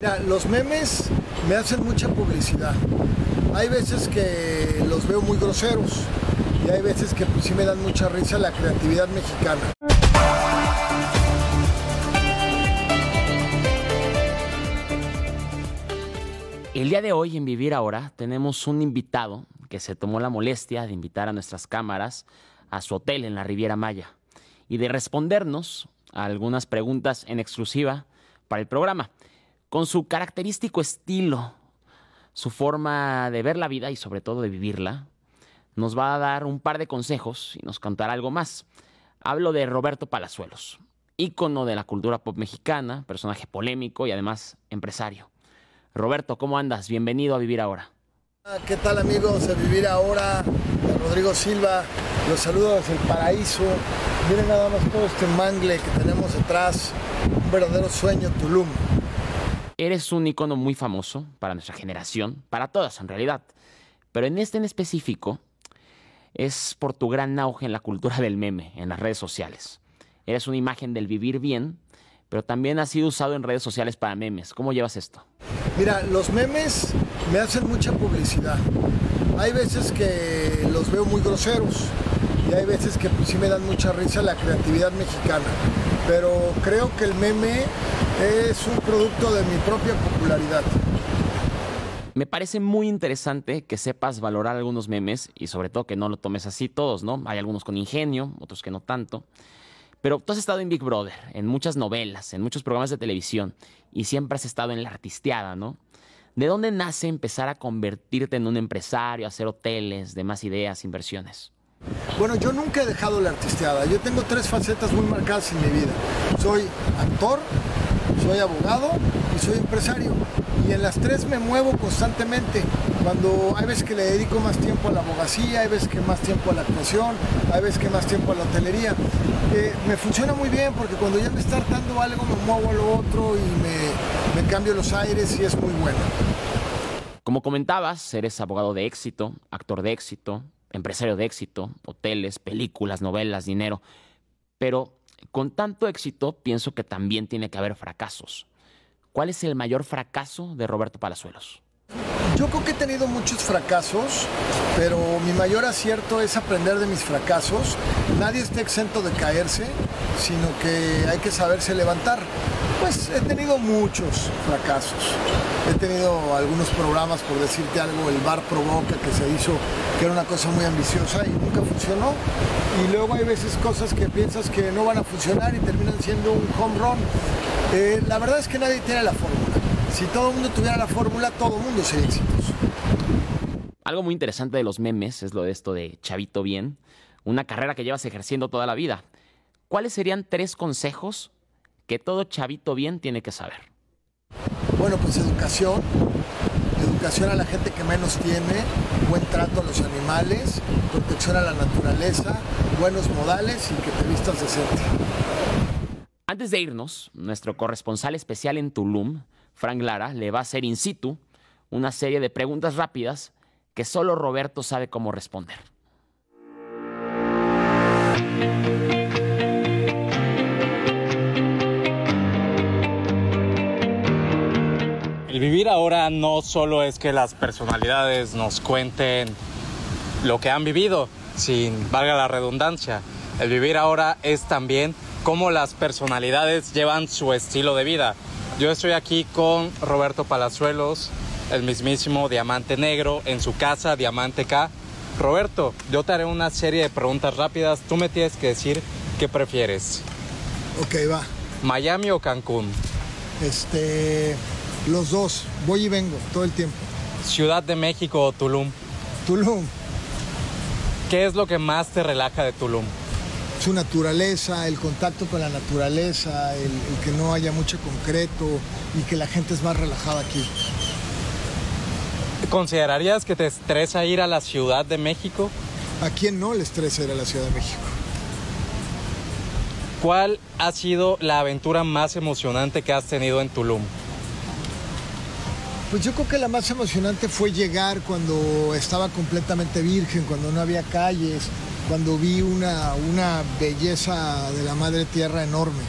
Mira, los memes me hacen mucha publicidad. Hay veces que los veo muy groseros y hay veces que pues, sí me dan mucha risa la creatividad mexicana. El día de hoy en Vivir Ahora tenemos un invitado que se tomó la molestia de invitar a nuestras cámaras a su hotel en la Riviera Maya y de respondernos a algunas preguntas en exclusiva para el programa. Con su característico estilo, su forma de ver la vida y sobre todo de vivirla, nos va a dar un par de consejos y nos contará algo más. Hablo de Roberto Palazuelos, ícono de la cultura pop mexicana, personaje polémico y además empresario. Roberto, ¿cómo andas? Bienvenido a Vivir Ahora. Ah, ¿Qué tal amigos de Vivir Ahora? Rodrigo Silva, los saludo desde el paraíso. Miren nada más todo este mangle que tenemos detrás, un verdadero sueño Tulum. Eres un icono muy famoso para nuestra generación, para todas en realidad, pero en este en específico es por tu gran auge en la cultura del meme, en las redes sociales. Eres una imagen del vivir bien, pero también has sido usado en redes sociales para memes. ¿Cómo llevas esto? Mira, los memes me hacen mucha publicidad. Hay veces que los veo muy groseros y hay veces que pues, sí me dan mucha risa la creatividad mexicana. Pero creo que el meme es un producto de mi propia popularidad. Me parece muy interesante que sepas valorar algunos memes y sobre todo que no lo tomes así todos, ¿no? Hay algunos con ingenio, otros que no tanto. Pero tú has estado en Big Brother, en muchas novelas, en muchos programas de televisión y siempre has estado en la artisteada, ¿no? ¿De dónde nace empezar a convertirte en un empresario, hacer hoteles, demás ideas, inversiones? Bueno, yo nunca he dejado la artisteada. Yo tengo tres facetas muy marcadas en mi vida. Soy actor, soy abogado y soy empresario. Y en las tres me muevo constantemente. Cuando hay veces que le dedico más tiempo a la abogacía, hay veces que más tiempo a la actuación, hay veces que más tiempo a la hotelería. Eh, me funciona muy bien porque cuando ya me está hartando algo me muevo a lo otro y me, me cambio los aires y es muy bueno. Como comentabas, eres abogado de éxito, actor de éxito, empresario de éxito, hoteles, películas, novelas, dinero. Pero con tanto éxito, pienso que también tiene que haber fracasos. ¿Cuál es el mayor fracaso de Roberto Palazuelos? Yo creo que he tenido muchos fracasos, pero mi mayor acierto es aprender de mis fracasos. Nadie está exento de caerse, sino que hay que saberse levantar. Pues he tenido muchos fracasos. He tenido algunos programas, por decirte algo, el Bar Provoca, que se hizo, que era una cosa muy ambiciosa y nunca funcionó. Y luego hay veces cosas que piensas que no van a funcionar y terminan siendo un home run. Eh, la verdad es que nadie tiene la fórmula. Si todo el mundo tuviera la fórmula, todo el mundo sería exitoso. Algo muy interesante de los memes es lo de esto de Chavito Bien, una carrera que llevas ejerciendo toda la vida. ¿Cuáles serían tres consejos que todo chavito bien tiene que saber? Bueno, pues educación, educación a la gente que menos tiene, buen trato a los animales, protección a la naturaleza, buenos modales y que te vistas decente. Antes de irnos, nuestro corresponsal especial en Tulum, Frank Lara, le va a hacer in situ una serie de preguntas rápidas que solo Roberto sabe cómo responder. El vivir ahora no solo es que las personalidades nos cuenten lo que han vivido, sin valga la redundancia. El vivir ahora es también cómo las personalidades llevan su estilo de vida. Yo estoy aquí con Roberto Palazuelos, el mismísimo Diamante Negro, en su casa Diamante K. Roberto, yo te haré una serie de preguntas rápidas. Tú me tienes que decir qué prefieres. Ok, va. ¿Miami o Cancún? Este, los dos, voy y vengo todo el tiempo. ¿Ciudad de México o Tulum? Tulum, ¿Qué es lo que más te relaja de Tulum? Su naturaleza, el contacto con la naturaleza, el, el que no haya mucho concreto y que la gente es más relajada aquí. ¿Considerarías que te estresa ir a la Ciudad de México? ¿A quién no le estresa ir a la Ciudad de México? ¿Cuál ha sido la aventura más emocionante que has tenido en Tulum? Pues yo creo que la más emocionante fue llegar cuando estaba completamente virgen, cuando no había calles, cuando vi una, una belleza de la madre tierra enorme.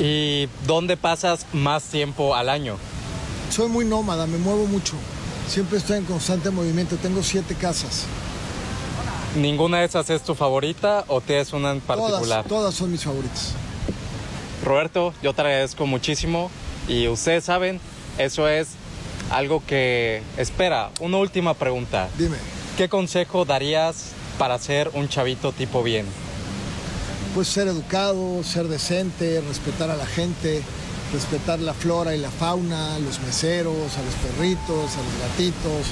¿Y dónde pasas más tiempo al año? Soy muy nómada, me muevo mucho. Siempre estoy en constante movimiento. Tengo siete casas. ¿Ninguna de esas es tu favorita o tienes una en particular? Todas, todas son mis favoritas. Roberto, yo te agradezco muchísimo y ustedes saben, eso es algo que espera. Una última pregunta. Dime. ¿Qué consejo darías para ser un chavito tipo bien? Pues ser educado, ser decente, respetar a la gente, respetar la flora y la fauna, a los meseros, a los perritos, a los gatitos.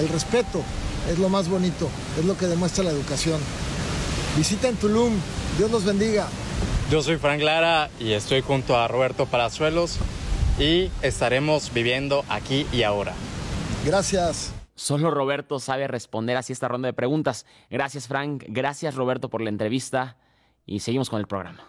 El respeto es lo más bonito, es lo que demuestra la educación. Visita en Tulum, Dios los bendiga. Yo soy Frank Lara y estoy junto a Roberto Palazuelos y estaremos viviendo aquí y ahora. Gracias. Solo Roberto sabe responder así esta ronda de preguntas. Gracias Frank, gracias Roberto por la entrevista y seguimos con el programa.